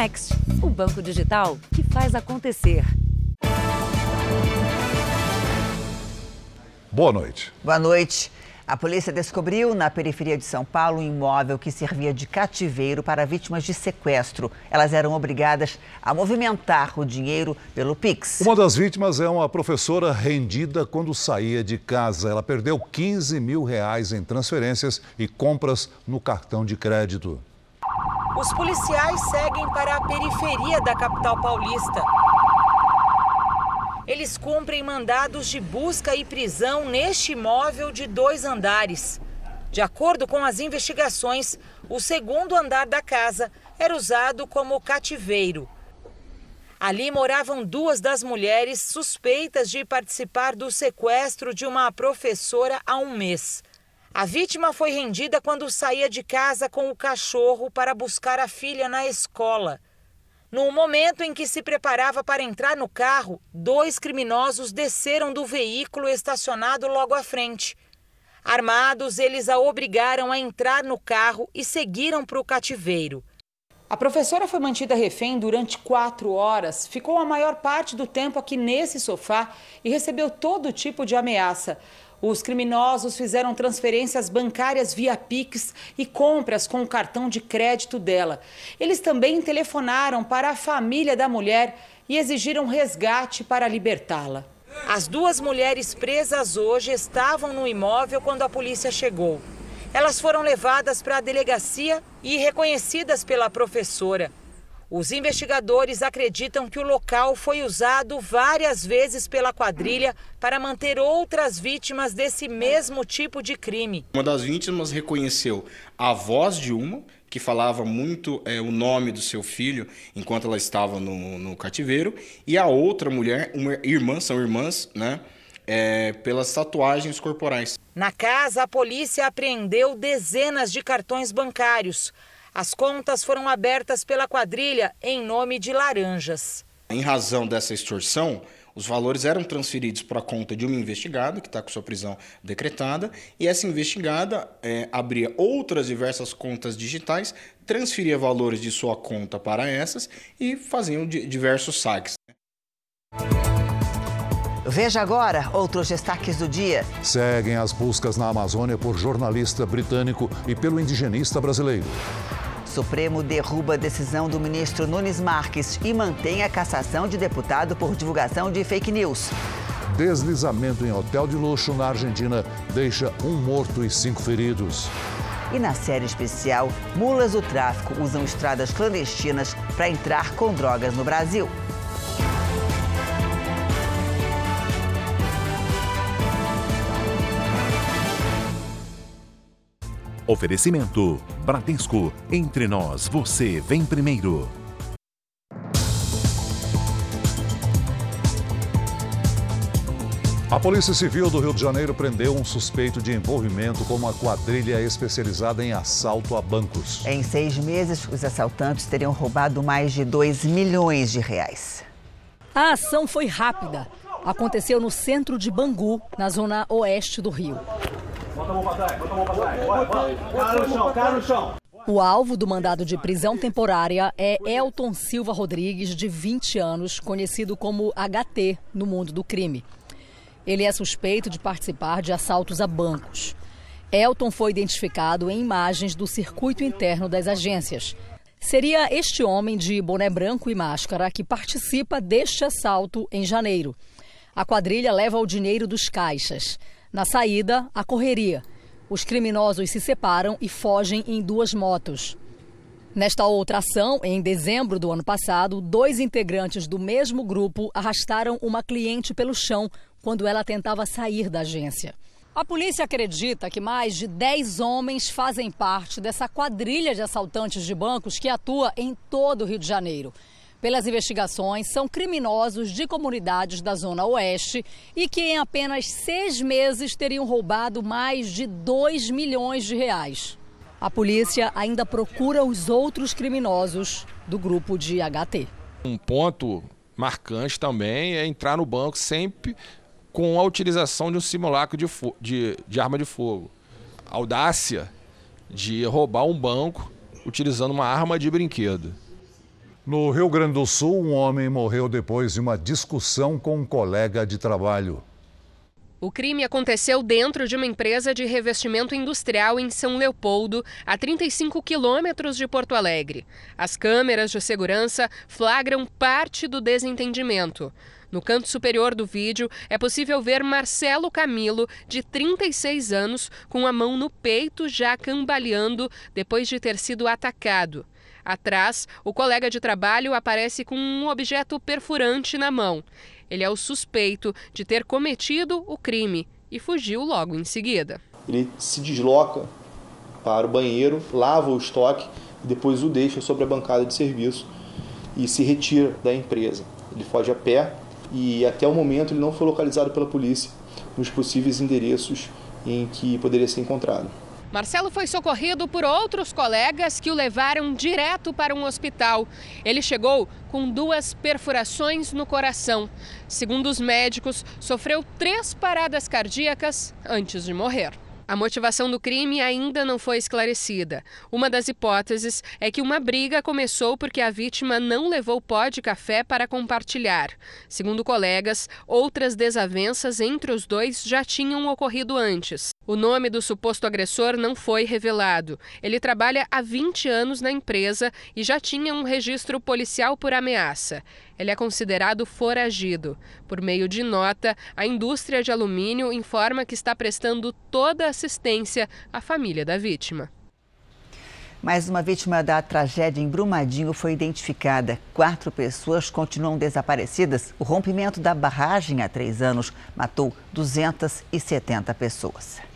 Next, o banco digital que faz acontecer. Boa noite. Boa noite. A polícia descobriu na periferia de São Paulo um imóvel que servia de cativeiro para vítimas de sequestro. Elas eram obrigadas a movimentar o dinheiro pelo Pix. Uma das vítimas é uma professora rendida quando saía de casa. Ela perdeu 15 mil reais em transferências e compras no cartão de crédito. Os policiais seguem para a periferia da capital paulista. Eles cumprem mandados de busca e prisão neste imóvel de dois andares. De acordo com as investigações, o segundo andar da casa era usado como cativeiro. Ali moravam duas das mulheres suspeitas de participar do sequestro de uma professora há um mês. A vítima foi rendida quando saía de casa com o cachorro para buscar a filha na escola. No momento em que se preparava para entrar no carro, dois criminosos desceram do veículo estacionado logo à frente. Armados, eles a obrigaram a entrar no carro e seguiram para o cativeiro. A professora foi mantida refém durante quatro horas, ficou a maior parte do tempo aqui nesse sofá e recebeu todo tipo de ameaça. Os criminosos fizeram transferências bancárias via Pix e compras com o cartão de crédito dela. Eles também telefonaram para a família da mulher e exigiram resgate para libertá-la. As duas mulheres presas hoje estavam no imóvel quando a polícia chegou. Elas foram levadas para a delegacia e reconhecidas pela professora. Os investigadores acreditam que o local foi usado várias vezes pela quadrilha para manter outras vítimas desse mesmo tipo de crime. Uma das vítimas reconheceu a voz de uma, que falava muito é, o nome do seu filho enquanto ela estava no, no cativeiro, e a outra mulher, uma irmã, são irmãs, né? É, pelas tatuagens corporais. Na casa, a polícia apreendeu dezenas de cartões bancários. As contas foram abertas pela quadrilha em nome de laranjas. Em razão dessa extorsão, os valores eram transferidos para a conta de uma investigada, que está com sua prisão decretada, e essa investigada é, abria outras diversas contas digitais, transferia valores de sua conta para essas e faziam diversos saques. Veja agora outros destaques do dia. Seguem as buscas na Amazônia por jornalista britânico e pelo indigenista brasileiro. Supremo derruba a decisão do ministro Nunes Marques e mantém a cassação de deputado por divulgação de fake news. Deslizamento em hotel de luxo na Argentina deixa um morto e cinco feridos. E na série especial, mulas do tráfico usam estradas clandestinas para entrar com drogas no Brasil. Oferecimento: Bradesco. Entre nós, você vem primeiro. A Polícia Civil do Rio de Janeiro prendeu um suspeito de envolvimento com uma quadrilha especializada em assalto a bancos. Em seis meses, os assaltantes teriam roubado mais de 2 milhões de reais. A ação foi rápida. Aconteceu no centro de Bangu, na zona oeste do Rio. Bota a mão pra trás, bota a mão pra trás. Vai, vai. Cara no chão, cara no chão. O alvo do mandado de prisão temporária é Elton Silva Rodrigues, de 20 anos, conhecido como HT no mundo do crime. Ele é suspeito de participar de assaltos a bancos. Elton foi identificado em imagens do circuito interno das agências. Seria este homem de boné branco e máscara que participa deste assalto em janeiro. A quadrilha leva o dinheiro dos caixas. Na saída, a correria. Os criminosos se separam e fogem em duas motos. Nesta outra ação, em dezembro do ano passado, dois integrantes do mesmo grupo arrastaram uma cliente pelo chão quando ela tentava sair da agência. A polícia acredita que mais de 10 homens fazem parte dessa quadrilha de assaltantes de bancos que atua em todo o Rio de Janeiro pelas investigações, são criminosos de comunidades da Zona Oeste e que em apenas seis meses teriam roubado mais de 2 milhões de reais. A polícia ainda procura os outros criminosos do grupo de HT. Um ponto marcante também é entrar no banco sempre com a utilização de um simulacro de, de, de arma de fogo. Audácia de roubar um banco utilizando uma arma de brinquedo. No Rio Grande do Sul, um homem morreu depois de uma discussão com um colega de trabalho. O crime aconteceu dentro de uma empresa de revestimento industrial em São Leopoldo, a 35 quilômetros de Porto Alegre. As câmeras de segurança flagram parte do desentendimento. No canto superior do vídeo é possível ver Marcelo Camilo, de 36 anos, com a mão no peito já cambaleando depois de ter sido atacado. Atrás, o colega de trabalho aparece com um objeto perfurante na mão. Ele é o suspeito de ter cometido o crime e fugiu logo em seguida. Ele se desloca para o banheiro, lava o estoque e depois o deixa sobre a bancada de serviço e se retira da empresa. Ele foge a pé e até o momento ele não foi localizado pela polícia nos possíveis endereços em que poderia ser encontrado. Marcelo foi socorrido por outros colegas que o levaram direto para um hospital. Ele chegou com duas perfurações no coração. Segundo os médicos, sofreu três paradas cardíacas antes de morrer. A motivação do crime ainda não foi esclarecida. Uma das hipóteses é que uma briga começou porque a vítima não levou pó de café para compartilhar. Segundo colegas, outras desavenças entre os dois já tinham ocorrido antes. O nome do suposto agressor não foi revelado. Ele trabalha há 20 anos na empresa e já tinha um registro policial por ameaça ele é considerado foragido. Por meio de nota, a indústria de alumínio informa que está prestando toda assistência à família da vítima. Mais uma vítima da tragédia em Brumadinho foi identificada. Quatro pessoas continuam desaparecidas. O rompimento da barragem há três anos matou 270 pessoas.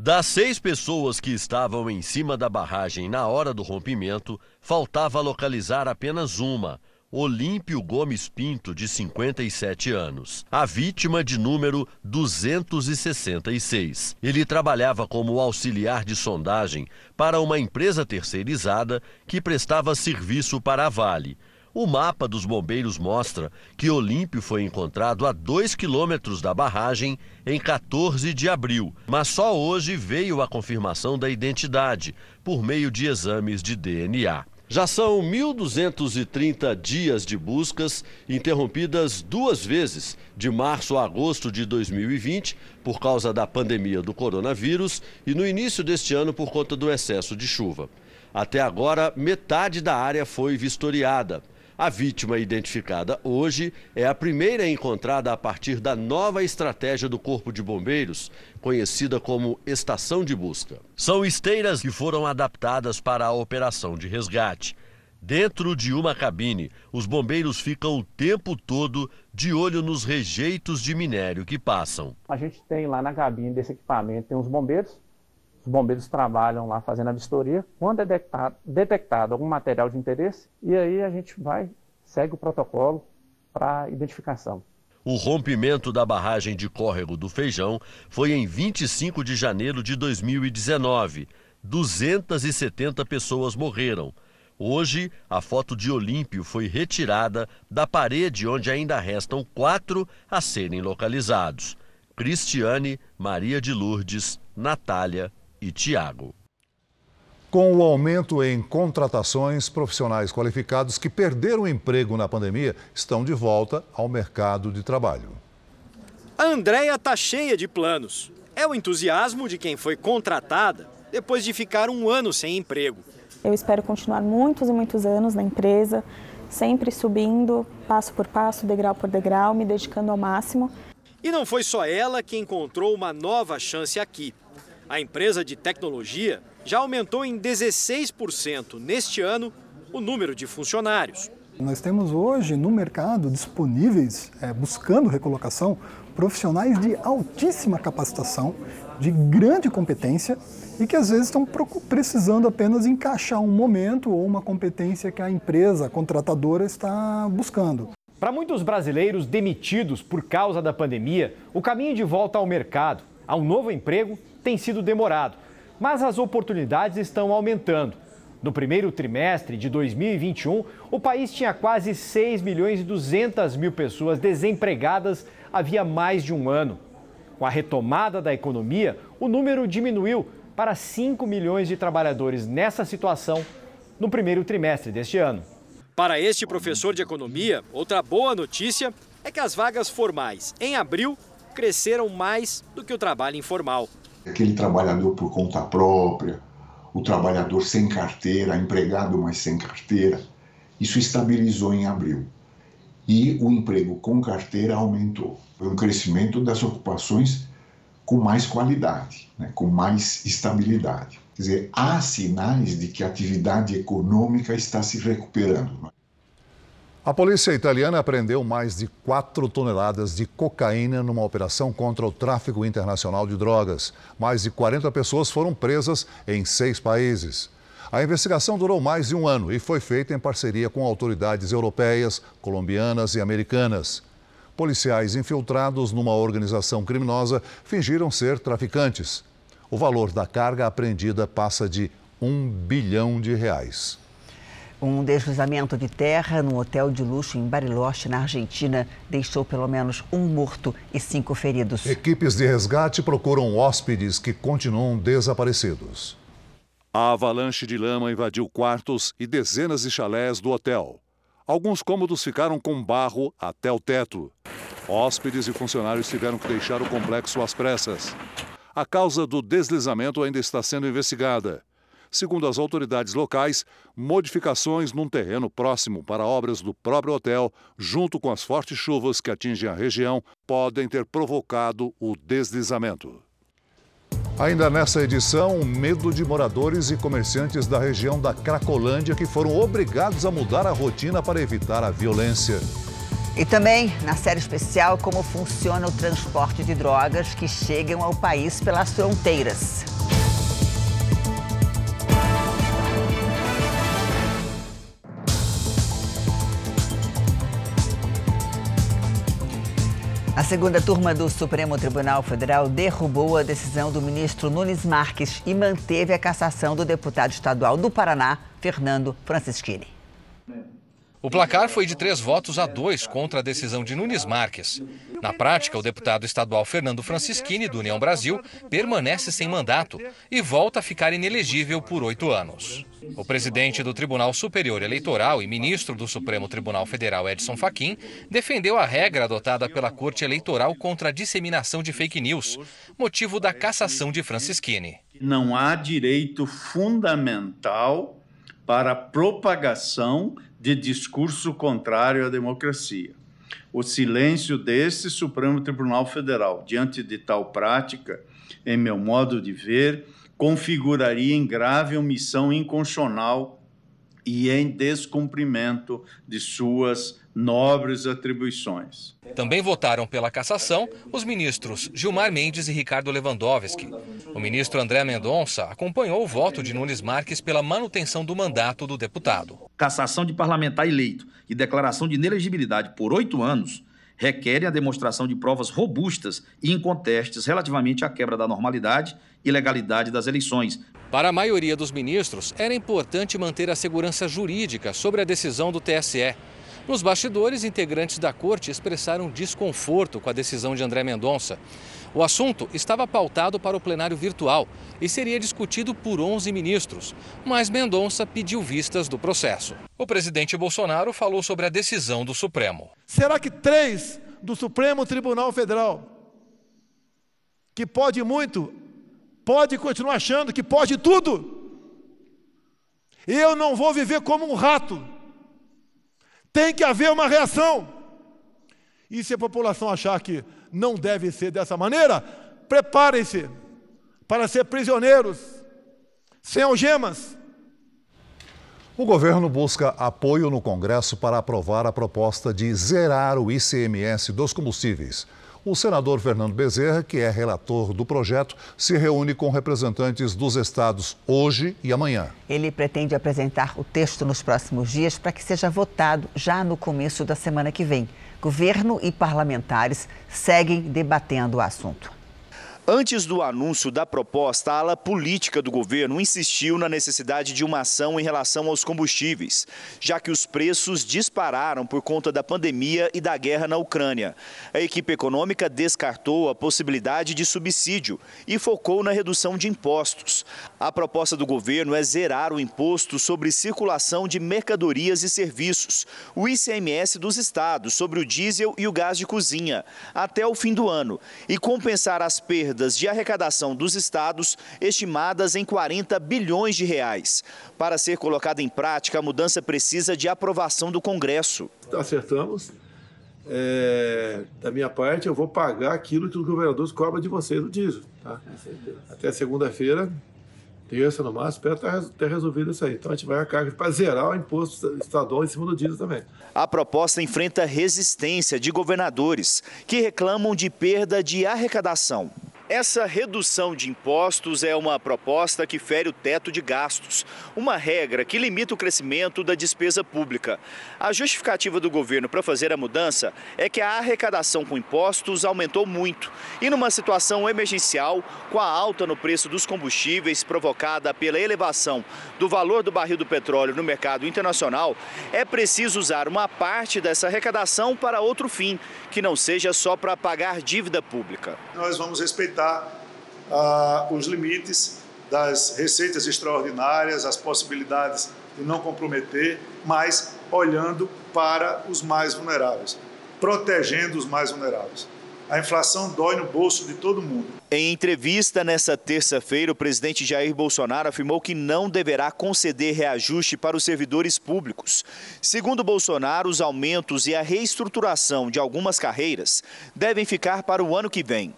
Das seis pessoas que estavam em cima da barragem na hora do rompimento, faltava localizar apenas uma, Olímpio Gomes Pinto, de 57 anos, a vítima de número 266. Ele trabalhava como auxiliar de sondagem para uma empresa terceirizada que prestava serviço para a Vale. O mapa dos bombeiros mostra que Olímpio foi encontrado a 2 quilômetros da barragem em 14 de abril, mas só hoje veio a confirmação da identidade por meio de exames de DNA. Já são 1.230 dias de buscas, interrompidas duas vezes, de março a agosto de 2020, por causa da pandemia do coronavírus, e no início deste ano por conta do excesso de chuva. Até agora, metade da área foi vistoriada. A vítima identificada hoje é a primeira encontrada a partir da nova estratégia do Corpo de Bombeiros, conhecida como Estação de Busca. São esteiras que foram adaptadas para a operação de resgate. Dentro de uma cabine, os bombeiros ficam o tempo todo de olho nos rejeitos de minério que passam. A gente tem lá na cabine desse equipamento, tem os bombeiros, os bombeiros trabalham lá fazendo a vistoria. Quando é detectado, detectado algum material de interesse, e aí a gente vai, segue o protocolo para identificação. O rompimento da barragem de córrego do Feijão foi em 25 de janeiro de 2019. 270 pessoas morreram. Hoje, a foto de Olímpio foi retirada da parede onde ainda restam quatro a serem localizados: Cristiane, Maria de Lourdes, Natália e Tiago. Com o aumento em contratações, profissionais qualificados que perderam o emprego na pandemia estão de volta ao mercado de trabalho. A Andréia está cheia de planos. É o entusiasmo de quem foi contratada depois de ficar um ano sem emprego. Eu espero continuar muitos e muitos anos na empresa, sempre subindo, passo por passo, degrau por degrau, me dedicando ao máximo. E não foi só ela que encontrou uma nova chance aqui. A empresa de tecnologia já aumentou em 16% neste ano o número de funcionários. Nós temos hoje no mercado disponíveis, é, buscando recolocação, profissionais de altíssima capacitação, de grande competência e que às vezes estão precisando apenas encaixar um momento ou uma competência que a empresa a contratadora está buscando. Para muitos brasileiros demitidos por causa da pandemia, o caminho de volta ao mercado, a um novo emprego, tem sido demorado, mas as oportunidades estão aumentando. No primeiro trimestre de 2021, o país tinha quase 6 milhões e 200 mil pessoas desempregadas havia mais de um ano. Com a retomada da economia, o número diminuiu para 5 milhões de trabalhadores nessa situação no primeiro trimestre deste ano. Para este professor de economia, outra boa notícia é que as vagas formais em abril cresceram mais do que o trabalho informal. Aquele trabalhador por conta própria, o trabalhador sem carteira, empregado mas sem carteira, isso estabilizou em abril. E o emprego com carteira aumentou. Foi um crescimento das ocupações com mais qualidade, né, com mais estabilidade. Quer dizer, há sinais de que a atividade econômica está se recuperando. A polícia italiana apreendeu mais de 4 toneladas de cocaína numa operação contra o tráfico internacional de drogas. Mais de 40 pessoas foram presas em seis países. A investigação durou mais de um ano e foi feita em parceria com autoridades europeias, colombianas e americanas. Policiais infiltrados numa organização criminosa fingiram ser traficantes. O valor da carga apreendida passa de um bilhão de reais. Um deslizamento de terra num hotel de luxo em Bariloche, na Argentina, deixou pelo menos um morto e cinco feridos. Equipes de resgate procuram hóspedes que continuam desaparecidos. A avalanche de lama invadiu quartos e dezenas de chalés do hotel. Alguns cômodos ficaram com barro até o teto. Hóspedes e funcionários tiveram que deixar o complexo às pressas. A causa do deslizamento ainda está sendo investigada. Segundo as autoridades locais, modificações num terreno próximo para obras do próprio hotel, junto com as fortes chuvas que atingem a região, podem ter provocado o deslizamento. Ainda nessa edição, o medo de moradores e comerciantes da região da Cracolândia que foram obrigados a mudar a rotina para evitar a violência. E também, na série especial, como funciona o transporte de drogas que chegam ao país pelas fronteiras. A segunda turma do Supremo Tribunal Federal derrubou a decisão do ministro Nunes Marques e manteve a cassação do deputado estadual do Paraná, Fernando Francischini. O placar foi de três votos a dois contra a decisão de Nunes Marques. Na prática, o deputado estadual Fernando Francischini, do União Brasil, permanece sem mandato e volta a ficar inelegível por oito anos. O presidente do Tribunal Superior Eleitoral e ministro do Supremo Tribunal Federal, Edson Fachin, defendeu a regra adotada pela Corte Eleitoral contra a disseminação de fake news, motivo da cassação de Francischini. Não há direito fundamental para propagação de discurso contrário à democracia. O silêncio desse Supremo Tribunal Federal diante de tal prática, em meu modo de ver, configuraria em grave omissão inconstitucional e em descumprimento de suas nobres atribuições. Também votaram pela cassação os ministros Gilmar Mendes e Ricardo Lewandowski. O ministro André Mendonça acompanhou o voto de Nunes Marques pela manutenção do mandato do deputado. Cassação de parlamentar eleito e declaração de inelegibilidade por oito anos requerem a demonstração de provas robustas e incontestes relativamente à quebra da normalidade e legalidade das eleições. Para a maioria dos ministros, era importante manter a segurança jurídica sobre a decisão do TSE. Nos bastidores, integrantes da corte expressaram desconforto com a decisão de André Mendonça. O assunto estava pautado para o plenário virtual e seria discutido por 11 ministros, mas Mendonça pediu vistas do processo. O presidente Bolsonaro falou sobre a decisão do Supremo. Será que três do Supremo Tribunal Federal, que pode muito, pode continuar achando que pode tudo? Eu não vou viver como um rato tem que haver uma reação. E se a população achar que não deve ser dessa maneira, preparem-se para ser prisioneiros, sem algemas. O governo busca apoio no Congresso para aprovar a proposta de zerar o ICMS dos combustíveis. O senador Fernando Bezerra, que é relator do projeto, se reúne com representantes dos estados hoje e amanhã. Ele pretende apresentar o texto nos próximos dias para que seja votado já no começo da semana que vem. Governo e parlamentares seguem debatendo o assunto. Antes do anúncio da proposta, a ala política do governo insistiu na necessidade de uma ação em relação aos combustíveis, já que os preços dispararam por conta da pandemia e da guerra na Ucrânia. A equipe econômica descartou a possibilidade de subsídio e focou na redução de impostos. A proposta do governo é zerar o imposto sobre circulação de mercadorias e serviços, o ICMS dos estados sobre o diesel e o gás de cozinha, até o fim do ano, e compensar as perdas perdas de arrecadação dos estados estimadas em 40 bilhões de reais. Para ser colocada em prática, a mudança precisa de aprovação do Congresso. Acertamos. É, da minha parte, eu vou pagar aquilo que os governadores cobram de vocês no diesel. Tá? Até segunda-feira, terça no máximo, espero ter resolvido isso aí. Então a gente vai a carga para zerar o imposto estadual em cima do diesel também. A proposta enfrenta resistência de governadores que reclamam de perda de arrecadação. Essa redução de impostos é uma proposta que fere o teto de gastos, uma regra que limita o crescimento da despesa pública. A justificativa do governo para fazer a mudança é que a arrecadação com impostos aumentou muito e, numa situação emergencial, com a alta no preço dos combustíveis provocada pela elevação do valor do barril do petróleo no mercado internacional, é preciso usar uma parte dessa arrecadação para outro fim, que não seja só para pagar dívida pública. Nós vamos respeitar ah, os limites das receitas extraordinárias, as possibilidades de não comprometer, mas olhando para os mais vulneráveis, protegendo os mais vulneráveis. A inflação dói no bolso de todo mundo. Em entrevista nesta terça-feira, o presidente Jair Bolsonaro afirmou que não deverá conceder reajuste para os servidores públicos. Segundo Bolsonaro, os aumentos e a reestruturação de algumas carreiras devem ficar para o ano que vem.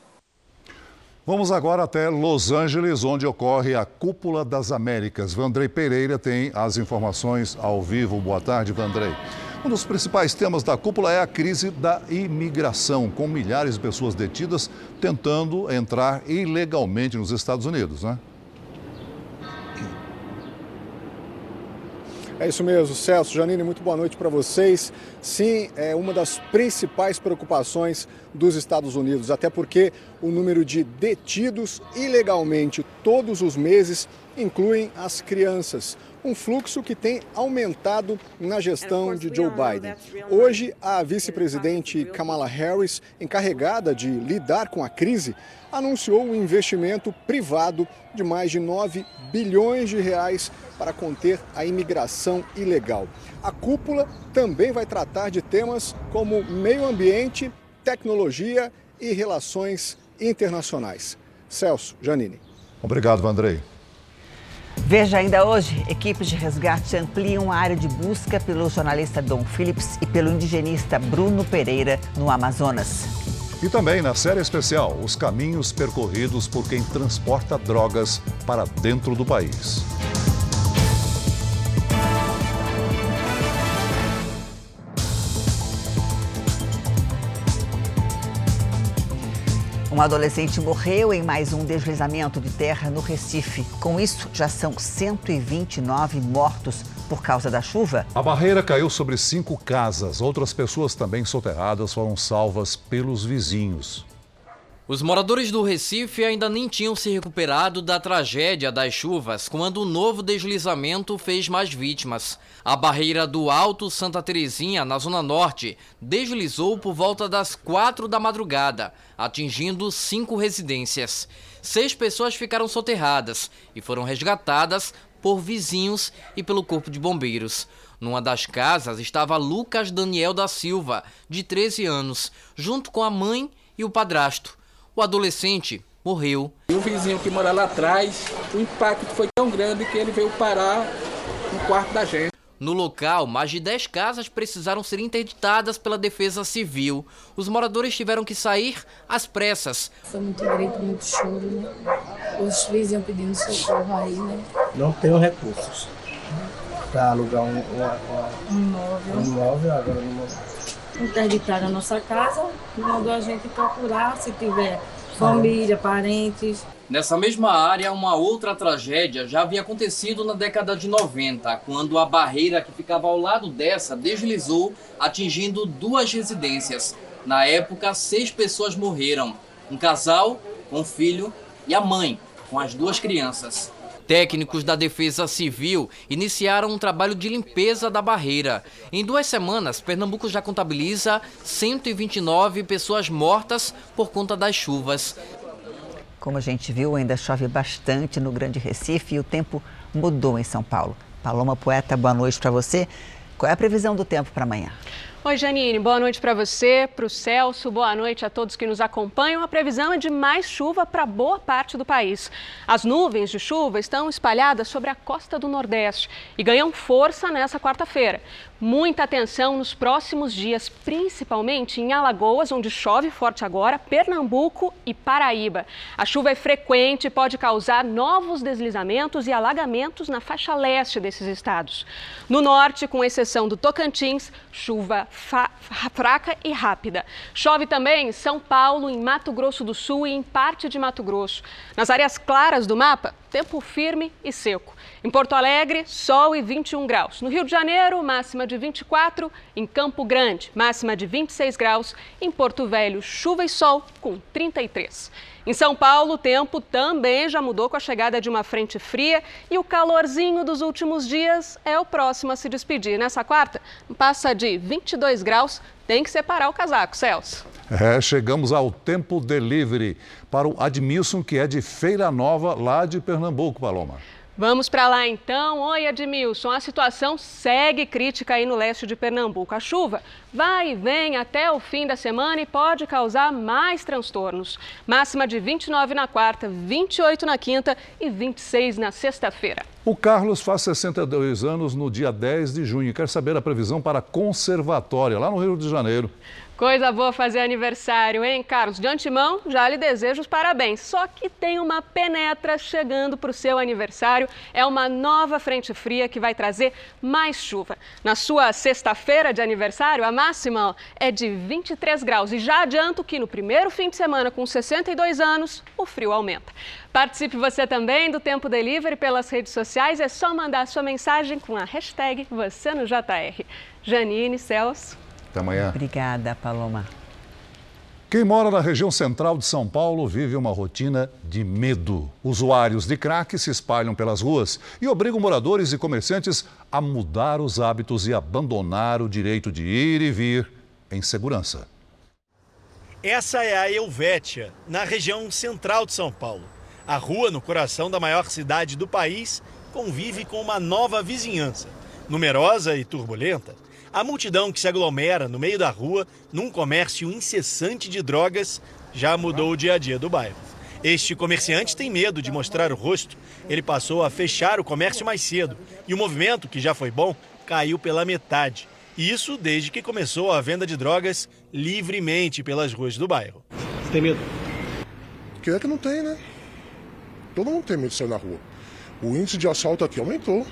Vamos agora até Los Angeles, onde ocorre a Cúpula das Américas. Vandrei Pereira tem as informações ao vivo. Boa tarde, Vandrei. Um dos principais temas da cúpula é a crise da imigração, com milhares de pessoas detidas tentando entrar ilegalmente nos Estados Unidos, né? É isso mesmo, Celso. Janine, muito boa noite para vocês. Sim, é uma das principais preocupações dos Estados Unidos, até porque o número de detidos ilegalmente todos os meses incluem as crianças. Um fluxo que tem aumentado na gestão de Joe Biden. Hoje, a vice-presidente Kamala Harris, encarregada de lidar com a crise, anunciou um investimento privado de mais de 9 bilhões de reais para conter a imigração ilegal. A cúpula também vai tratar de temas como meio ambiente, tecnologia e relações internacionais. Celso, Janine. Obrigado, Vandrei. Veja ainda hoje, equipes de resgate ampliam a área de busca pelo jornalista Dom Phillips e pelo indigenista Bruno Pereira no Amazonas. E também na série especial, os caminhos percorridos por quem transporta drogas para dentro do país. Um adolescente morreu em mais um deslizamento de terra no Recife. Com isso, já são 129 mortos por causa da chuva? A barreira caiu sobre cinco casas. Outras pessoas também soterradas foram salvas pelos vizinhos. Os moradores do Recife ainda nem tinham se recuperado da tragédia das chuvas quando o novo deslizamento fez mais vítimas. A barreira do Alto Santa Terezinha, na Zona Norte, deslizou por volta das quatro da madrugada, atingindo cinco residências. Seis pessoas ficaram soterradas e foram resgatadas por vizinhos e pelo Corpo de Bombeiros. Numa das casas estava Lucas Daniel da Silva, de 13 anos, junto com a mãe e o padrasto. O adolescente morreu. E o vizinho que mora lá atrás, o impacto foi tão grande que ele veio parar no quarto da gente. No local, mais de 10 casas precisaram ser interditadas pela Defesa Civil. Os moradores tiveram que sair às pressas. Foi muito grito, muito choro, né? Os vizinhos pedindo socorro aí, né? Não tenho recursos para alugar um, uma, uma, um imóvel. Um imóvel agora no Interditaram a nossa casa mandou a gente procurar se tiver família, parentes. Nessa mesma área, uma outra tragédia já havia acontecido na década de 90, quando a barreira que ficava ao lado dessa deslizou, atingindo duas residências. Na época, seis pessoas morreram: um casal o filho e a mãe, com as duas crianças. Técnicos da Defesa Civil iniciaram um trabalho de limpeza da barreira. Em duas semanas, Pernambuco já contabiliza 129 pessoas mortas por conta das chuvas. Como a gente viu, ainda chove bastante no Grande Recife e o tempo mudou em São Paulo. Paloma Poeta, boa noite para você. Qual é a previsão do tempo para amanhã? Oi, Janine, boa noite para você, para o Celso, boa noite a todos que nos acompanham. A previsão é de mais chuva para boa parte do país. As nuvens de chuva estão espalhadas sobre a costa do Nordeste e ganham força nessa quarta-feira. Muita atenção nos próximos dias, principalmente em Alagoas, onde chove forte agora, Pernambuco e Paraíba. A chuva é frequente e pode causar novos deslizamentos e alagamentos na faixa leste desses estados. No norte, com exceção do Tocantins, chuva fraca e rápida. Chove também em São Paulo, em Mato Grosso do Sul e em parte de Mato Grosso. Nas áreas claras do mapa, tempo firme e seco. Em Porto Alegre, sol e 21 graus. No Rio de Janeiro, máxima de 24. Em Campo Grande, máxima de 26 graus. Em Porto Velho, chuva e sol com 33. Em São Paulo, o tempo também já mudou com a chegada de uma frente fria e o calorzinho dos últimos dias é o próximo a se despedir. Nessa quarta, passa de 22 graus, tem que separar o casaco, Celso. É, chegamos ao tempo delivery para o Admilson, que é de Feira Nova, lá de Pernambuco, Paloma. Vamos para lá então. Oi, Edmilson. A situação segue crítica aí no leste de Pernambuco. A chuva vai e vem até o fim da semana e pode causar mais transtornos. Máxima de 29 na quarta, 28 na quinta e 26 na sexta-feira. O Carlos faz 62 anos no dia 10 de junho quer saber a previsão para a conservatória, lá no Rio de Janeiro. Coisa boa fazer aniversário, hein, Carlos? De antemão, já lhe desejo os parabéns. Só que tem uma penetra chegando para o seu aniversário. É uma nova frente fria que vai trazer mais chuva. Na sua sexta-feira de aniversário, a máxima é de 23 graus. E já adianto que no primeiro fim de semana, com 62 anos, o frio aumenta. Participe você também do Tempo Delivery pelas redes sociais. É só mandar sua mensagem com a hashtag você no JR. Janine, Celso. Até amanhã. Obrigada, Paloma. Quem mora na região central de São Paulo vive uma rotina de medo. Usuários de crack se espalham pelas ruas e obrigam moradores e comerciantes a mudar os hábitos e abandonar o direito de ir e vir em segurança. Essa é a Helvétia, na região central de São Paulo. A rua, no coração da maior cidade do país, convive com uma nova vizinhança. Numerosa e turbulenta, a multidão que se aglomera no meio da rua, num comércio incessante de drogas, já mudou o dia a dia do bairro. Este comerciante tem medo de mostrar o rosto. Ele passou a fechar o comércio mais cedo e o movimento, que já foi bom, caiu pela metade. Isso desde que começou a venda de drogas livremente pelas ruas do bairro. Você tem medo? Que é que não tem, né? Todo mundo tem medo de sair na rua. O índice de assalto aqui aumentou.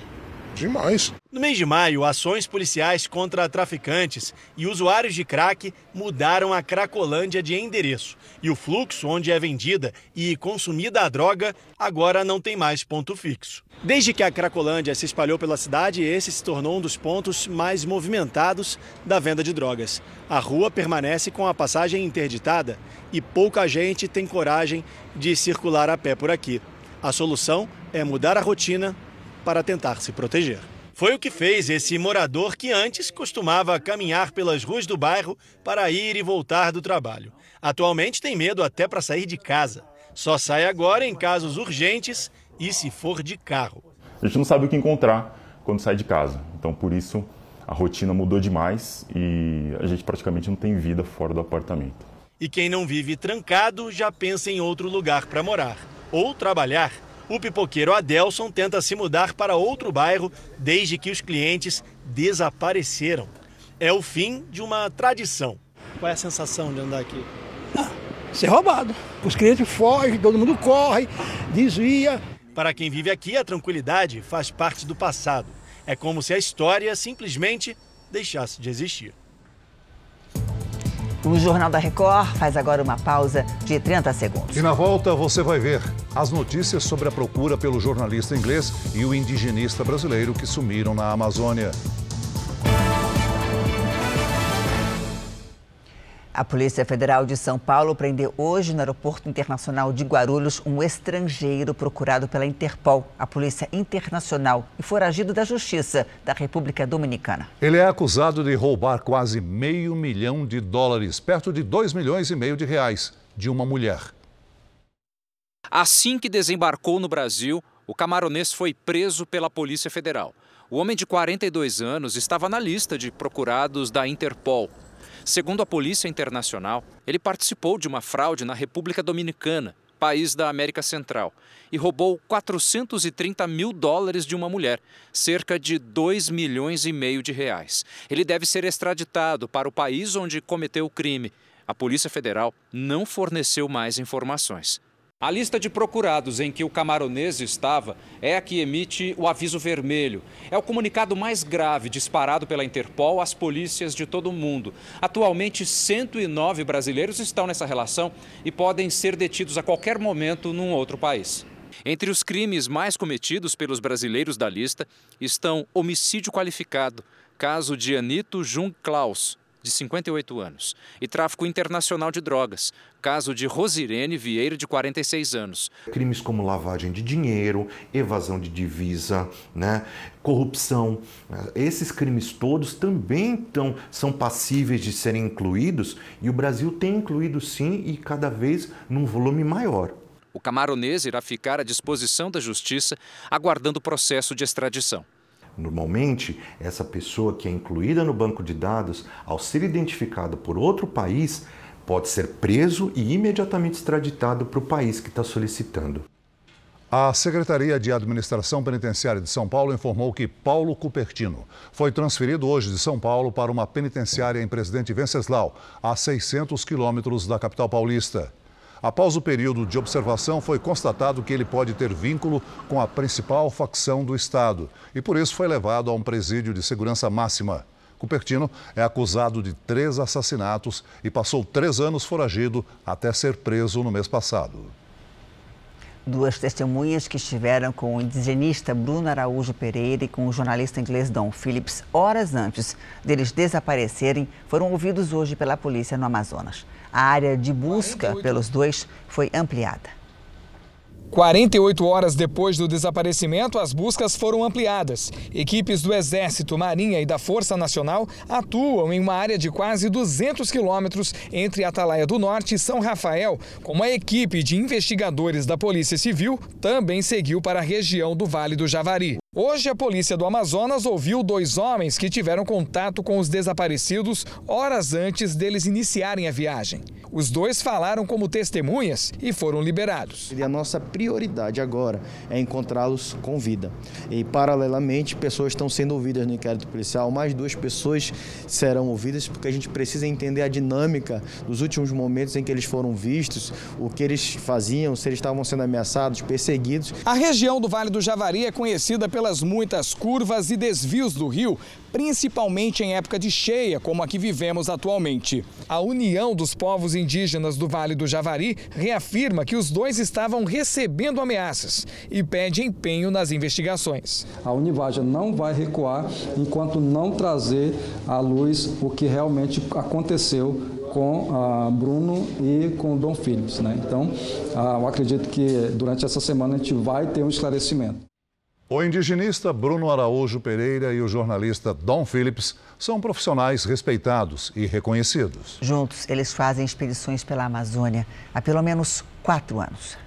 Demais. No mês de maio, ações policiais contra traficantes e usuários de crack mudaram a Cracolândia de endereço. E o fluxo onde é vendida e consumida a droga agora não tem mais ponto fixo. Desde que a Cracolândia se espalhou pela cidade, esse se tornou um dos pontos mais movimentados da venda de drogas. A rua permanece com a passagem interditada e pouca gente tem coragem de circular a pé por aqui. A solução é mudar a rotina para tentar se proteger. Foi o que fez esse morador que antes costumava caminhar pelas ruas do bairro para ir e voltar do trabalho. Atualmente tem medo até para sair de casa. Só sai agora em casos urgentes e se for de carro. A gente não sabe o que encontrar quando sai de casa. Então, por isso, a rotina mudou demais e a gente praticamente não tem vida fora do apartamento. E quem não vive trancado já pensa em outro lugar para morar ou trabalhar. O pipoqueiro Adelson tenta se mudar para outro bairro desde que os clientes desapareceram. É o fim de uma tradição. Qual é a sensação de andar aqui? Ah, ser roubado. Os clientes fogem, todo mundo corre, desvia. Para quem vive aqui, a tranquilidade faz parte do passado. É como se a história simplesmente deixasse de existir. O Jornal da Record faz agora uma pausa de 30 segundos. E na volta você vai ver as notícias sobre a procura pelo jornalista inglês e o indigenista brasileiro que sumiram na Amazônia. A Polícia Federal de São Paulo prendeu hoje no Aeroporto Internacional de Guarulhos um estrangeiro procurado pela Interpol, a Polícia Internacional, e foragido da Justiça da República Dominicana. Ele é acusado de roubar quase meio milhão de dólares, perto de dois milhões e meio de reais, de uma mulher. Assim que desembarcou no Brasil, o camaronês foi preso pela Polícia Federal. O homem de 42 anos estava na lista de procurados da Interpol. Segundo a Polícia Internacional, ele participou de uma fraude na República Dominicana, país da América Central, e roubou 430 mil dólares de uma mulher, cerca de 2 milhões e meio de reais. Ele deve ser extraditado para o país onde cometeu o crime. A Polícia Federal não forneceu mais informações. A lista de procurados em que o camaronês estava é a que emite o aviso vermelho. É o comunicado mais grave disparado pela Interpol às polícias de todo o mundo. Atualmente, 109 brasileiros estão nessa relação e podem ser detidos a qualquer momento num outro país. Entre os crimes mais cometidos pelos brasileiros da lista estão homicídio qualificado, caso de Anito Jung Klaus, de 58 anos, e tráfico internacional de drogas, caso de Rosirene Vieira, de 46 anos. Crimes como lavagem de dinheiro, evasão de divisa, né, corrupção, né, esses crimes todos também tão, são passíveis de serem incluídos e o Brasil tem incluído sim e cada vez num volume maior. O camaronês irá ficar à disposição da Justiça, aguardando o processo de extradição. Normalmente, essa pessoa que é incluída no banco de dados, ao ser identificada por outro país, pode ser preso e imediatamente extraditado para o país que está solicitando. A Secretaria de Administração Penitenciária de São Paulo informou que Paulo Cupertino foi transferido hoje de São Paulo para uma penitenciária em Presidente Venceslau, a 600 quilômetros da capital paulista. Após o período de observação, foi constatado que ele pode ter vínculo com a principal facção do Estado e, por isso, foi levado a um presídio de segurança máxima. Cupertino é acusado de três assassinatos e passou três anos foragido até ser preso no mês passado. Duas testemunhas que estiveram com o indigenista Bruno Araújo Pereira e com o jornalista inglês Don Phillips horas antes deles desaparecerem foram ouvidos hoje pela polícia no Amazonas. A área de busca pelos dois foi ampliada. 48 horas depois do desaparecimento, as buscas foram ampliadas. Equipes do Exército, Marinha e da Força Nacional atuam em uma área de quase 200 quilômetros entre Atalaia do Norte e São Rafael, com uma equipe de investigadores da Polícia Civil também seguiu para a região do Vale do Javari. Hoje, a polícia do Amazonas ouviu dois homens que tiveram contato com os desaparecidos horas antes deles iniciarem a viagem. Os dois falaram como testemunhas e foram liberados. E a nossa prioridade agora é encontrá-los com vida. E, paralelamente, pessoas estão sendo ouvidas no inquérito policial. Mais duas pessoas serão ouvidas porque a gente precisa entender a dinâmica dos últimos momentos em que eles foram vistos, o que eles faziam, se eles estavam sendo ameaçados, perseguidos. A região do Vale do Javari é conhecida pela pelas muitas curvas e desvios do rio, principalmente em época de cheia, como a que vivemos atualmente. A União dos Povos Indígenas do Vale do Javari reafirma que os dois estavam recebendo ameaças e pede empenho nas investigações. A Univaja não vai recuar enquanto não trazer à luz o que realmente aconteceu com a Bruno e com Dom Phillips. Né? Então, eu acredito que durante essa semana a gente vai ter um esclarecimento. O indigenista Bruno Araújo Pereira e o jornalista Dom Phillips são profissionais respeitados e reconhecidos. Juntos, eles fazem expedições pela Amazônia há pelo menos quatro anos.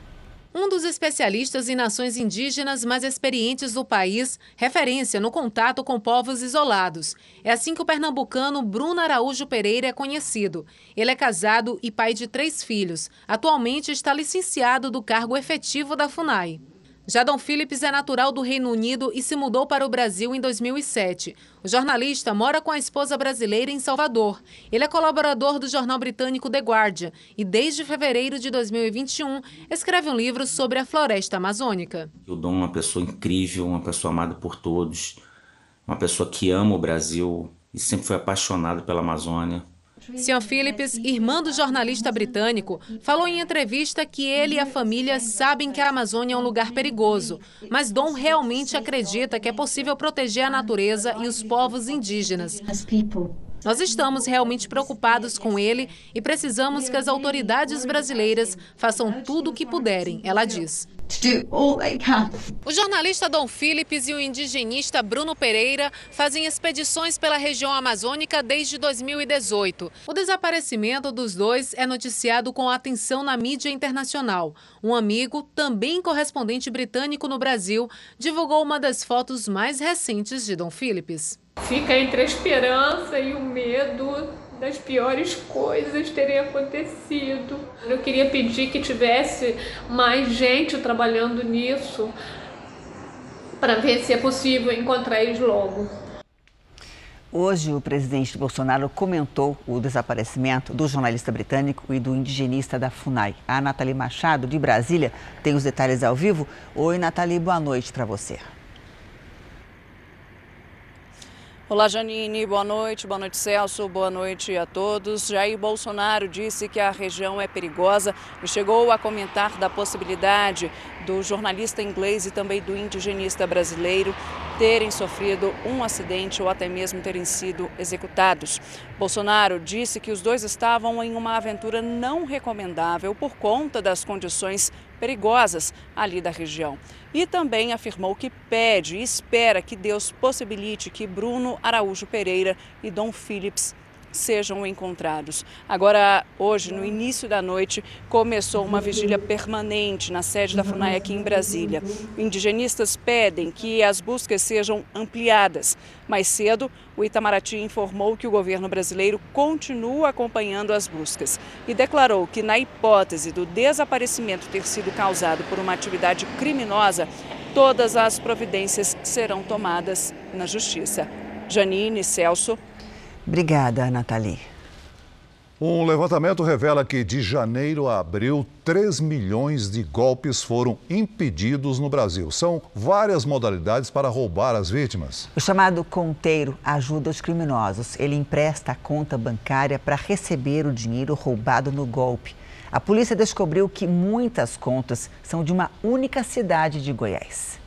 Um dos especialistas em nações indígenas mais experientes do país, referência no contato com povos isolados. É assim que o pernambucano Bruno Araújo Pereira é conhecido. Ele é casado e pai de três filhos. Atualmente está licenciado do cargo efetivo da FUNAI. Jadon Phillips é natural do Reino Unido e se mudou para o Brasil em 2007. O jornalista mora com a esposa brasileira em Salvador. Ele é colaborador do jornal britânico The Guardian e, desde fevereiro de 2021, escreve um livro sobre a floresta amazônica. O Dom é uma pessoa incrível, uma pessoa amada por todos, uma pessoa que ama o Brasil e sempre foi apaixonado pela Amazônia. Sean Phillips, irmã do jornalista britânico, falou em entrevista que ele e a família sabem que a Amazônia é um lugar perigoso, mas Dom realmente acredita que é possível proteger a natureza e os povos indígenas. Nós estamos realmente preocupados com ele e precisamos que as autoridades brasileiras façam tudo o que puderem, ela diz. O jornalista Dom Phillips e o indigenista Bruno Pereira fazem expedições pela região amazônica desde 2018. O desaparecimento dos dois é noticiado com atenção na mídia internacional. Um amigo, também correspondente britânico no Brasil, divulgou uma das fotos mais recentes de Dom Phillips. Fica entre a esperança e o medo das piores coisas terem acontecido. Eu queria pedir que tivesse mais gente trabalhando nisso para ver se é possível encontrar eles logo. Hoje, o presidente Bolsonaro comentou o desaparecimento do jornalista britânico e do indigenista da FUNAI. A Nathalie Machado, de Brasília, tem os detalhes ao vivo. Oi, Nathalie, boa noite para você. Olá, Janine. Boa noite. Boa noite, Celso. Boa noite a todos. Jair Bolsonaro disse que a região é perigosa e chegou a comentar da possibilidade do jornalista inglês e também do indigenista brasileiro terem sofrido um acidente ou até mesmo terem sido executados. Bolsonaro disse que os dois estavam em uma aventura não recomendável por conta das condições perigosas ali da região. E também afirmou que pede e espera que Deus possibilite que Bruno Araújo Pereira e Dom Phillips sejam encontrados. Agora, hoje, no início da noite, começou uma vigília permanente na sede da FUNAI aqui em Brasília. Indigenistas pedem que as buscas sejam ampliadas. Mais cedo, o Itamaraty informou que o governo brasileiro continua acompanhando as buscas e declarou que, na hipótese do desaparecimento ter sido causado por uma atividade criminosa, todas as providências serão tomadas na Justiça. Janine Celso, Obrigada, Nathalie. Um levantamento revela que de janeiro a abril, 3 milhões de golpes foram impedidos no Brasil. São várias modalidades para roubar as vítimas. O chamado conteiro ajuda os criminosos. Ele empresta a conta bancária para receber o dinheiro roubado no golpe. A polícia descobriu que muitas contas são de uma única cidade de Goiás.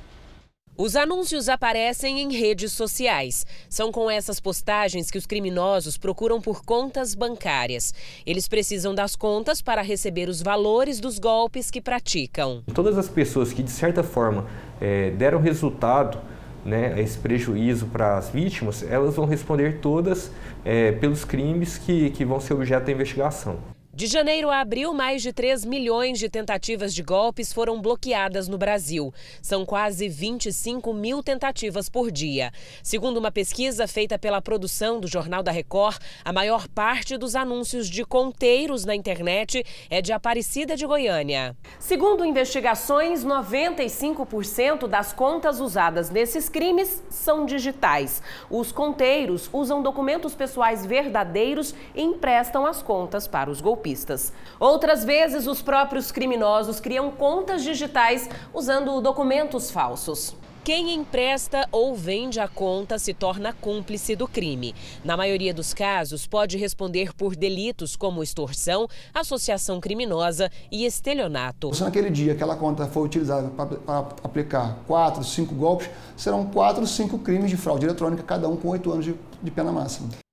Os anúncios aparecem em redes sociais. São com essas postagens que os criminosos procuram por contas bancárias. Eles precisam das contas para receber os valores dos golpes que praticam. Todas as pessoas que, de certa forma, é, deram resultado né, esse prejuízo para as vítimas, elas vão responder todas é, pelos crimes que, que vão ser objeto da investigação. De janeiro a abril, mais de 3 milhões de tentativas de golpes foram bloqueadas no Brasil. São quase 25 mil tentativas por dia. Segundo uma pesquisa feita pela produção do Jornal da Record, a maior parte dos anúncios de conteiros na internet é de Aparecida de Goiânia. Segundo investigações, 95% das contas usadas nesses crimes são digitais. Os conteiros usam documentos pessoais verdadeiros e emprestam as contas para os golpistas golpistas. Outras vezes, os próprios criminosos criam contas digitais usando documentos falsos. Quem empresta ou vende a conta se torna cúmplice do crime. Na maioria dos casos, pode responder por delitos como extorsão, associação criminosa e estelionato. Se naquele dia aquela conta foi utilizada para aplicar quatro, cinco golpes, serão quatro, cinco crimes de fraude eletrônica, cada um com oito anos de, de pena máxima.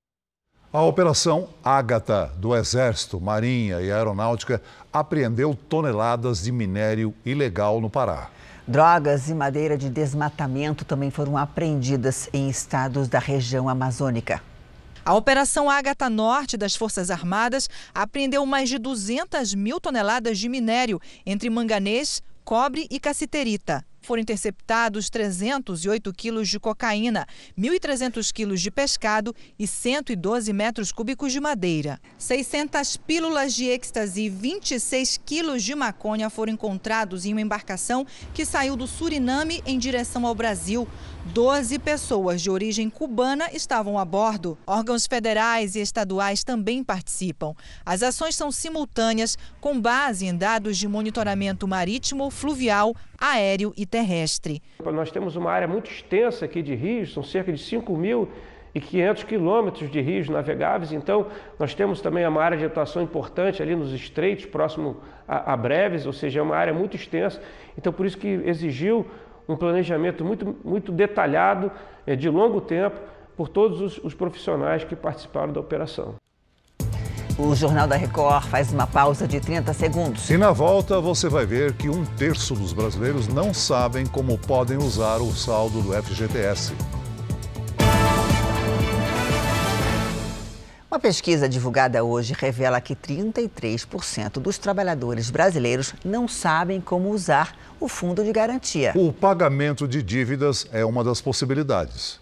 A Operação Ágata do Exército, Marinha e Aeronáutica apreendeu toneladas de minério ilegal no Pará. Drogas e madeira de desmatamento também foram apreendidas em estados da região amazônica. A Operação Ágata Norte das Forças Armadas apreendeu mais de 200 mil toneladas de minério, entre manganês, cobre e cassiterita foram interceptados 308 quilos de cocaína, 1.300 quilos de pescado e 112 metros cúbicos de madeira. 600 pílulas de êxtase e 26 quilos de maconha foram encontrados em uma embarcação que saiu do Suriname em direção ao Brasil. Doze pessoas de origem cubana estavam a bordo. Órgãos federais e estaduais também participam. As ações são simultâneas, com base em dados de monitoramento marítimo, fluvial, aéreo e terrestre. Nós temos uma área muito extensa aqui de rios, são cerca de 5 mil e 500 quilômetros de rios navegáveis, então nós temos também uma área de atuação importante ali nos estreitos, próximo a, a breves, ou seja, é uma área muito extensa, então por isso que exigiu um planejamento muito, muito detalhado, é, de longo tempo, por todos os, os profissionais que participaram da operação. O Jornal da Record faz uma pausa de 30 segundos. E na volta você vai ver que um terço dos brasileiros não sabem como podem usar o saldo do FGTS. Pesquisa divulgada hoje revela que 33% dos trabalhadores brasileiros não sabem como usar o fundo de garantia. O pagamento de dívidas é uma das possibilidades.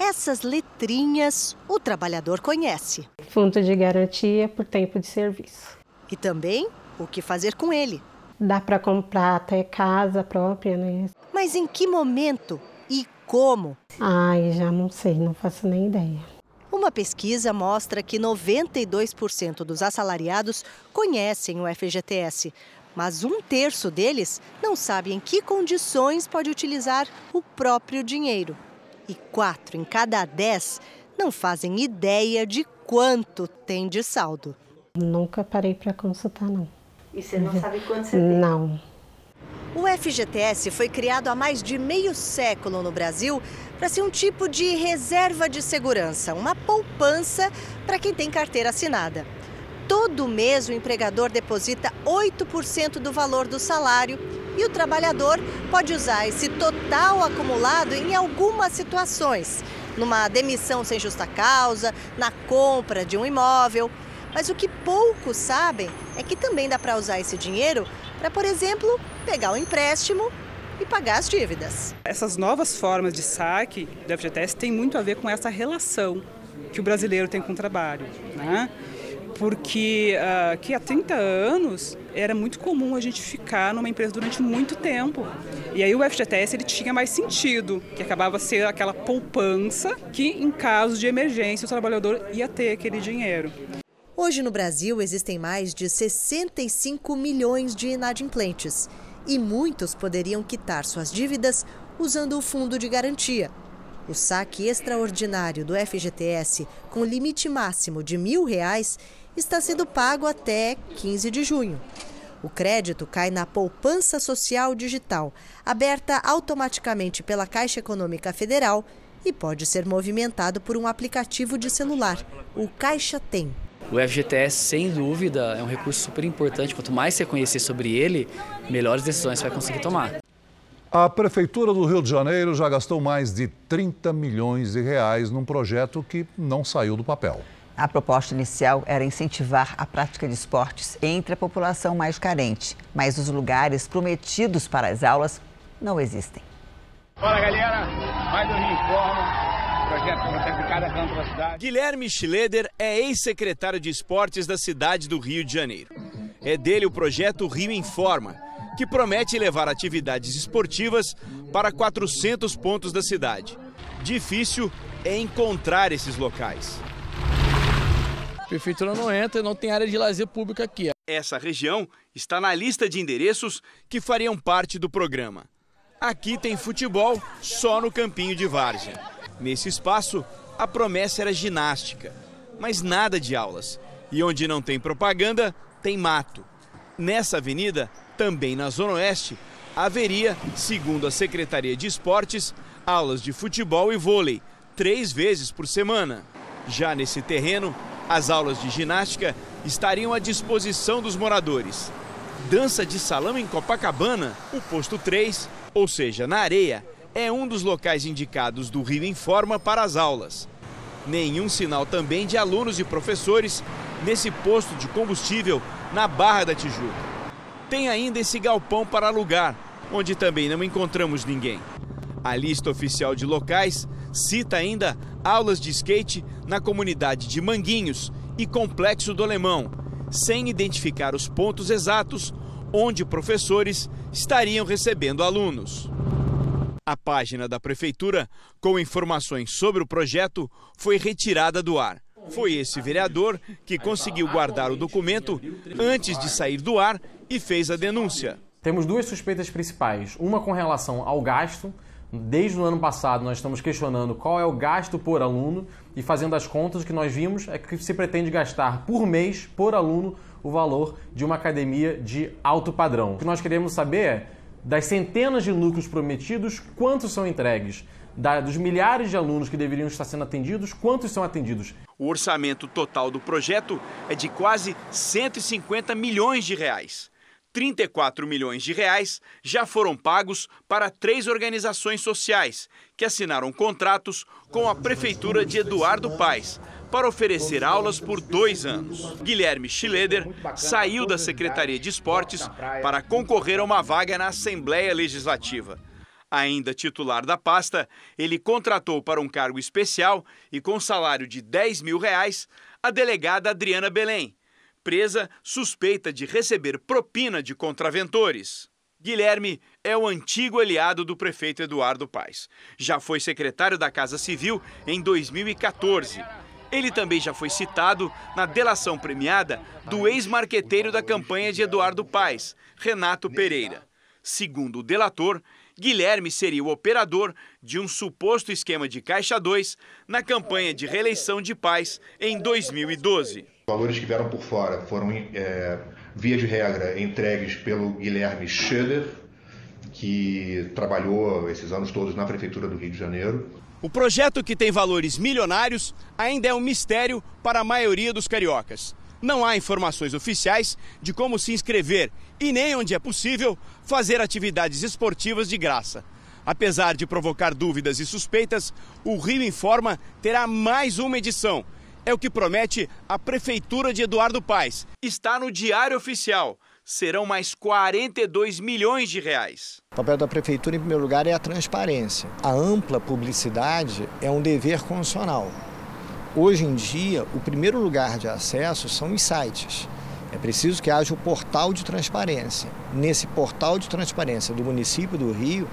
Essas letrinhas o trabalhador conhece. Fundo de garantia por tempo de serviço. E também o que fazer com ele. Dá para comprar até casa própria, né? Mas em que momento e como? Ai, já não sei, não faço nem ideia. Uma pesquisa mostra que 92% dos assalariados conhecem o FGTS, mas um terço deles não sabe em que condições pode utilizar o próprio dinheiro. E quatro em cada dez não fazem ideia de quanto tem de saldo. Nunca parei para consultar, não. E você não sabe quanto você tem? Não. O FGTS foi criado há mais de meio século no Brasil para ser um tipo de reserva de segurança, uma poupança para quem tem carteira assinada. Todo mês o empregador deposita 8% do valor do salário e o trabalhador pode usar esse total acumulado em algumas situações, numa demissão sem justa causa, na compra de um imóvel. Mas o que poucos sabem é que também dá para usar esse dinheiro para, por exemplo, pegar um empréstimo e pagar as dívidas. Essas novas formas de saque do FGTS têm muito a ver com essa relação que o brasileiro tem com o trabalho. Né? Porque uh, que há 30 anos era muito comum a gente ficar numa empresa durante muito tempo. E aí o FGTS ele tinha mais sentido, que acabava ser aquela poupança que em caso de emergência o trabalhador ia ter aquele dinheiro. Hoje no Brasil existem mais de 65 milhões de inadimplentes e muitos poderiam quitar suas dívidas usando o fundo de garantia. O saque extraordinário do FGTS, com limite máximo de mil reais, está sendo pago até 15 de junho. O crédito cai na poupança social digital, aberta automaticamente pela Caixa Econômica Federal e pode ser movimentado por um aplicativo de celular, o Caixa Tem. O FGTS, sem dúvida, é um recurso super importante. Quanto mais você conhecer sobre ele, melhores decisões você vai conseguir tomar. A Prefeitura do Rio de Janeiro já gastou mais de 30 milhões de reais num projeto que não saiu do papel. A proposta inicial era incentivar a prática de esportes entre a população mais carente, mas os lugares prometidos para as aulas não existem. Fala galera, mais um Informa projeto de cada canto da cidade. Guilherme Schleder é ex-secretário de esportes da cidade do Rio de Janeiro. É dele o projeto Rio Informa, que promete levar atividades esportivas para 400 pontos da cidade. Difícil é encontrar esses locais. A prefeitura não entra, não tem área de lazer pública aqui. Essa região está na lista de endereços que fariam parte do programa. Aqui tem futebol só no campinho de várzea. Nesse espaço, a promessa era ginástica, mas nada de aulas. E onde não tem propaganda, tem mato. Nessa avenida, também na Zona Oeste, haveria, segundo a Secretaria de Esportes, aulas de futebol e vôlei, três vezes por semana. Já nesse terreno, as aulas de ginástica estariam à disposição dos moradores. Dança de salão em Copacabana, o posto 3, ou seja, na areia, é um dos locais indicados do Rio Informa para as aulas. Nenhum sinal também de alunos e professores nesse posto de combustível na Barra da Tijuca. Tem ainda esse galpão para alugar, onde também não encontramos ninguém. A lista oficial de locais cita ainda aulas de skate na comunidade de Manguinhos e Complexo do Alemão, sem identificar os pontos exatos onde professores estariam recebendo alunos. A página da prefeitura, com informações sobre o projeto, foi retirada do ar. Foi esse vereador que conseguiu guardar o documento antes de sair do ar e fez a denúncia. Temos duas suspeitas principais. Uma com relação ao gasto. Desde o ano passado, nós estamos questionando qual é o gasto por aluno e fazendo as contas, o que nós vimos é que se pretende gastar por mês, por aluno, o valor de uma academia de alto padrão. O que nós queremos saber é das centenas de lucros prometidos, quantos são entregues? da, dos milhares de alunos que deveriam estar sendo atendidos, quantos são atendidos? O orçamento total do projeto é de quase 150 milhões de reais. 34 milhões de reais já foram pagos para três organizações sociais que assinaram contratos com a Prefeitura de Eduardo Paes para oferecer aulas por dois anos. Guilherme Schileder saiu da Secretaria de Esportes para concorrer a uma vaga na Assembleia Legislativa. Ainda titular da pasta, ele contratou para um cargo especial e com salário de 10 mil reais a delegada Adriana Belém, presa suspeita de receber propina de contraventores. Guilherme é o antigo aliado do prefeito Eduardo Paes. Já foi secretário da Casa Civil em 2014. Ele também já foi citado na delação premiada do ex-marqueteiro da campanha de Eduardo Paes, Renato Pereira. Segundo o delator, Guilherme seria o operador de um suposto esquema de Caixa 2 na campanha de reeleição de Paz em 2012. Os valores que vieram por fora foram, é, via de regra, entregues pelo Guilherme Schöder, que trabalhou esses anos todos na Prefeitura do Rio de Janeiro. O projeto, que tem valores milionários, ainda é um mistério para a maioria dos cariocas. Não há informações oficiais de como se inscrever e nem onde é possível fazer atividades esportivas de graça. Apesar de provocar dúvidas e suspeitas, o Rio Informa terá mais uma edição. É o que promete a Prefeitura de Eduardo Paes. Está no Diário Oficial. Serão mais 42 milhões de reais. O papel da Prefeitura, em primeiro lugar, é a transparência. A ampla publicidade é um dever constitucional. Hoje em dia, o primeiro lugar de acesso são os sites. É preciso que haja o portal de transparência. Nesse portal de transparência do município do Rio,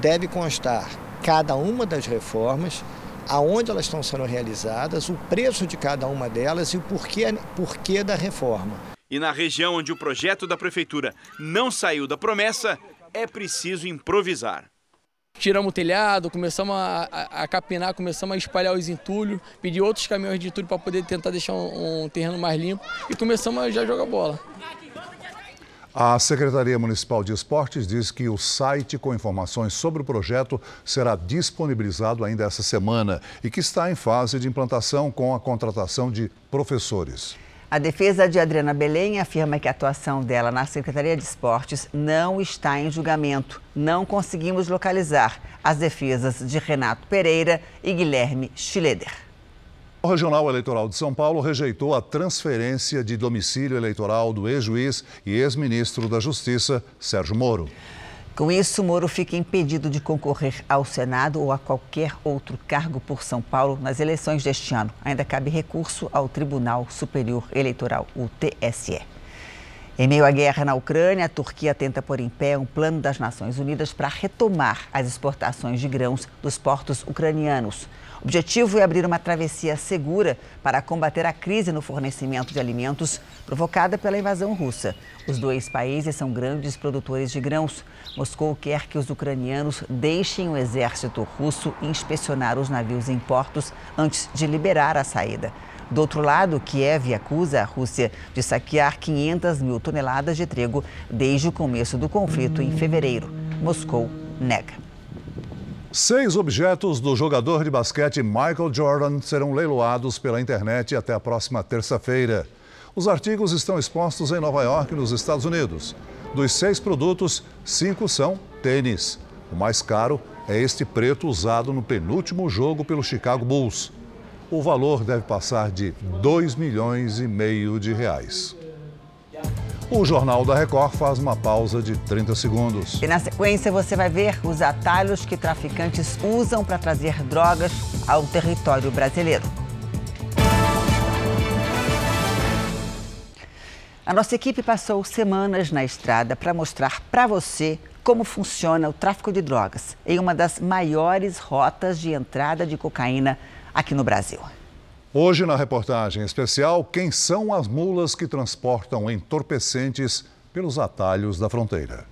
deve constar cada uma das reformas, aonde elas estão sendo realizadas, o preço de cada uma delas e o porquê, porquê da reforma. E na região onde o projeto da prefeitura não saiu da promessa, é preciso improvisar. Tiramos o telhado, começamos a, a, a, capinar, começamos a espalhar os entulhos, pedir outros caminhões de entulho para poder tentar deixar um, um, terreno mais limpo e começamos a já jogar bola. A Secretaria Municipal de Esportes diz que o site com informações sobre o projeto será disponibilizado ainda essa semana e que está em fase de implantação com a contratação de professores. A defesa de Adriana Belém afirma que a atuação dela na Secretaria de Esportes não está em julgamento. Não conseguimos localizar as defesas de Renato Pereira e Guilherme Schileder. O Regional Eleitoral de São Paulo rejeitou a transferência de domicílio eleitoral do ex-juiz e ex-ministro da Justiça, Sérgio Moro. Com isso, Moro fica impedido de concorrer ao Senado ou a qualquer outro cargo por São Paulo nas eleições deste ano. Ainda cabe recurso ao Tribunal Superior Eleitoral, o TSE. Em meio à guerra na Ucrânia, a Turquia tenta pôr em pé um plano das Nações Unidas para retomar as exportações de grãos dos portos ucranianos. O objetivo é abrir uma travessia segura para combater a crise no fornecimento de alimentos provocada pela invasão russa. Os dois países são grandes produtores de grãos. Moscou quer que os ucranianos deixem o exército russo inspecionar os navios em portos antes de liberar a saída. Do outro lado, Kiev acusa a Rússia de saquear 500 mil toneladas de trigo desde o começo do conflito em fevereiro. Moscou nega. Seis objetos do jogador de basquete Michael Jordan serão leiloados pela internet até a próxima terça-feira. Os artigos estão expostos em Nova York, nos Estados Unidos. Dos seis produtos, cinco são tênis. O mais caro é este preto usado no penúltimo jogo pelo Chicago Bulls. O valor deve passar de 2 milhões e meio de reais. O Jornal da Record faz uma pausa de 30 segundos. E na sequência você vai ver os atalhos que traficantes usam para trazer drogas ao território brasileiro. A nossa equipe passou semanas na estrada para mostrar para você como funciona o tráfico de drogas em uma das maiores rotas de entrada de cocaína aqui no Brasil. Hoje, na reportagem especial, quem são as mulas que transportam entorpecentes pelos atalhos da fronteira?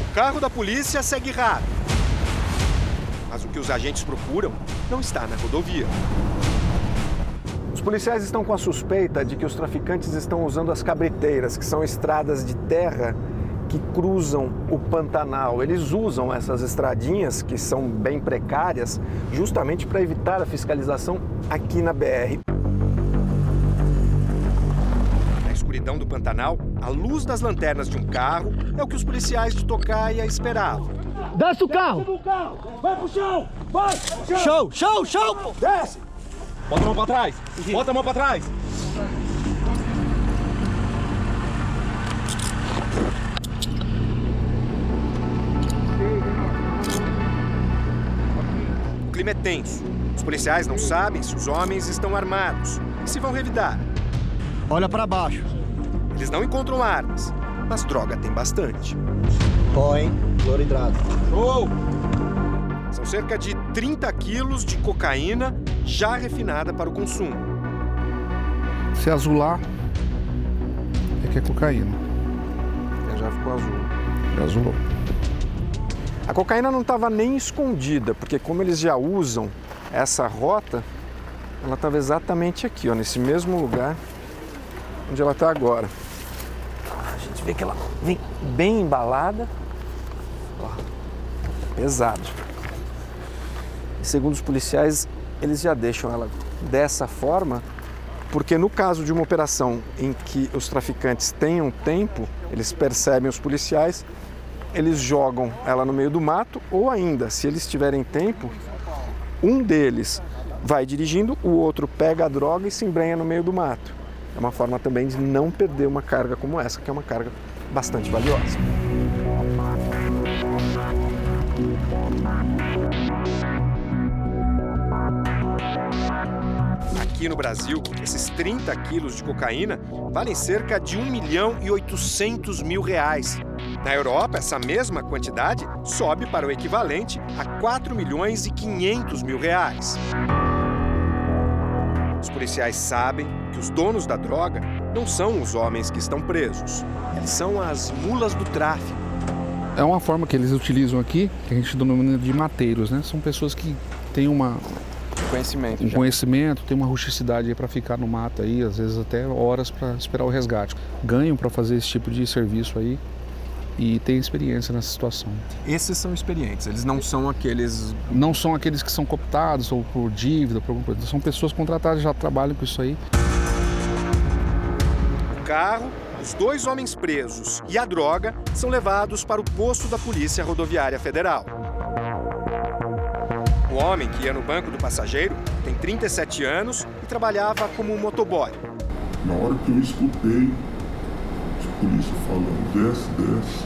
O carro da polícia segue rápido. Mas o que os agentes procuram não está na rodovia. Os policiais estão com a suspeita de que os traficantes estão usando as cabriteiras, que são estradas de terra que cruzam o Pantanal. Eles usam essas estradinhas, que são bem precárias, justamente para evitar a fiscalização aqui na BR. Na escuridão do Pantanal, a luz das lanternas de um carro é o que os policiais de Tocaia esperavam. Desce o carro! Vai pro chão! Vai! Chão, chão, chão! Desce! Bota a mão pra trás! Bota a mão pra trás! O clima é tenso. Os policiais não sabem se os homens estão armados e se vão revidar. Olha para baixo. Eles não encontram armas, mas droga tem bastante. Põe cloridrato. Show! São cerca de 30 quilos de cocaína já refinada para o consumo. Se azular, é que é cocaína. Já ficou azul. Já azulou. A cocaína não estava nem escondida, porque como eles já usam essa rota, ela estava exatamente aqui, ó, nesse mesmo lugar onde ela está agora. A gente vê que ela vem bem embalada, pesado. E segundo os policiais, eles já deixam ela dessa forma, porque no caso de uma operação em que os traficantes tenham tempo, eles percebem os policiais, eles jogam ela no meio do mato, ou ainda, se eles tiverem tempo, um deles vai dirigindo, o outro pega a droga e se embrenha no meio do mato. É uma forma também de não perder uma carga como essa, que é uma carga bastante valiosa. Aqui no Brasil, esses 30 quilos de cocaína valem cerca de 1 milhão e 800 mil reais. Na Europa, essa mesma quantidade sobe para o equivalente a 4 milhões e 500 mil reais. Os policiais sabem que os donos da droga não são os homens que estão presos, eles são as mulas do tráfico. É uma forma que eles utilizam aqui, que a gente denomina de mateiros, né? São pessoas que têm uma, conhecimento. um já. conhecimento, tem uma rusticidade para ficar no mato aí, às vezes até horas para esperar o resgate. Ganham para fazer esse tipo de serviço aí e têm experiência nessa situação. Esses são experientes, eles não são aqueles. Não são aqueles que são cooptados ou por dívida, por alguma coisa. São pessoas contratadas, já trabalham com isso aí. O carro, os dois homens presos e a droga são levados para o posto da Polícia Rodoviária Federal. O homem que ia no banco do passageiro tem 37 anos e trabalhava como motoboy. Na hora que eu escutei os polícia falando desce, desce,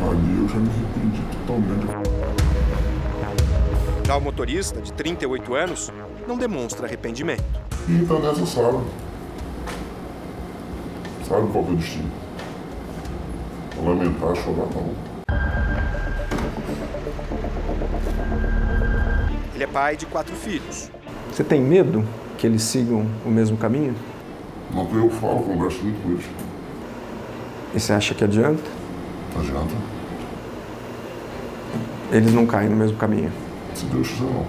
ali eu já me arrependi totalmente. Já o motorista, de 38 anos, não demonstra arrependimento. E tá nessa sala. Sabe qual é o destino? Lamentar, chorar não. Ele é pai de quatro filhos. Você tem medo que eles sigam o mesmo caminho? Não eu falo, converso muito com eles. E você acha que adianta? Adianta? Eles não caem no mesmo caminho. Se Deus quiser, não.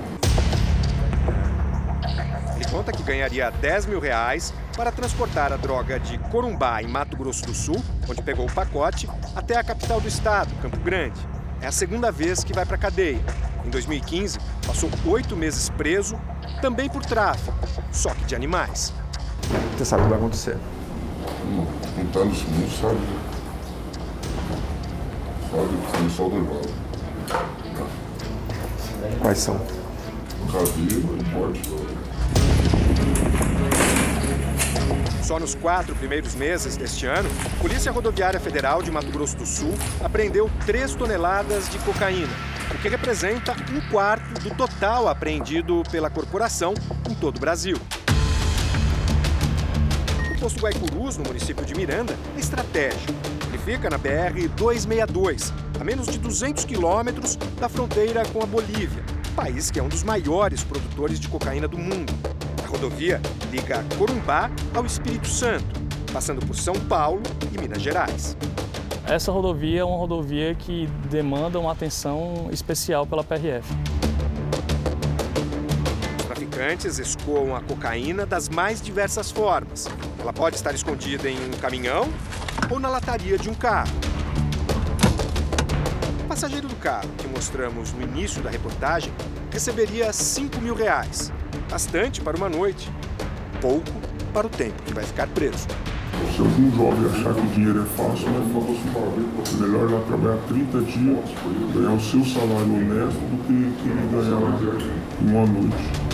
Ele conta que ganharia 10 mil reais para transportar a droga de Corumbá, em Mato Grosso do Sul, onde pegou o pacote, até a capital do estado, Campo Grande. É a segunda vez que vai para a cadeia. Em 2015, passou oito meses preso, também por tráfico, só que de animais. Você sabe o que vai acontecer. Não, não tá nesse mundo, sabe? Sabe só dois lados. Quais são? Cadeia e morte. Só nos quatro primeiros meses deste ano, a Polícia Rodoviária Federal de Mato Grosso do Sul apreendeu 3 toneladas de cocaína, o que representa um quarto do total apreendido pela corporação em todo o Brasil. O posto Guaicurus, no município de Miranda, é estratégico. Ele fica na BR-262, a menos de 200 quilômetros da fronteira com a Bolívia, país que é um dos maiores produtores de cocaína do mundo. A rodovia liga Corumbá ao Espírito Santo, passando por São Paulo e Minas Gerais. Essa rodovia é uma rodovia que demanda uma atenção especial pela PRF. Traficantes escoam a cocaína das mais diversas formas. Ela pode estar escondida em um caminhão ou na lataria de um carro. O passageiro do carro, que mostramos no início da reportagem, receberia 5 mil reais. Bastante para uma noite, pouco para o tempo que vai ficar preso. Se algum jovem achar que o dinheiro é fácil, não é fácil. Melhor lá trabalhar 30 dias, ganhar o seu salário honesto do que, que ele ganhar em uma noite.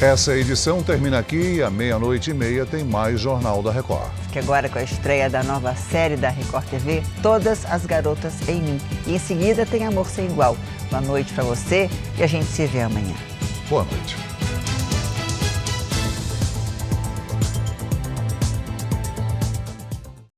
Essa edição termina aqui e à meia-noite e meia tem mais Jornal da Record. Que agora com a estreia da nova série da Record TV, Todas as Garotas em Mim. E em seguida tem Amor Sem Igual. Boa noite para você e a gente se vê amanhã. Boa noite.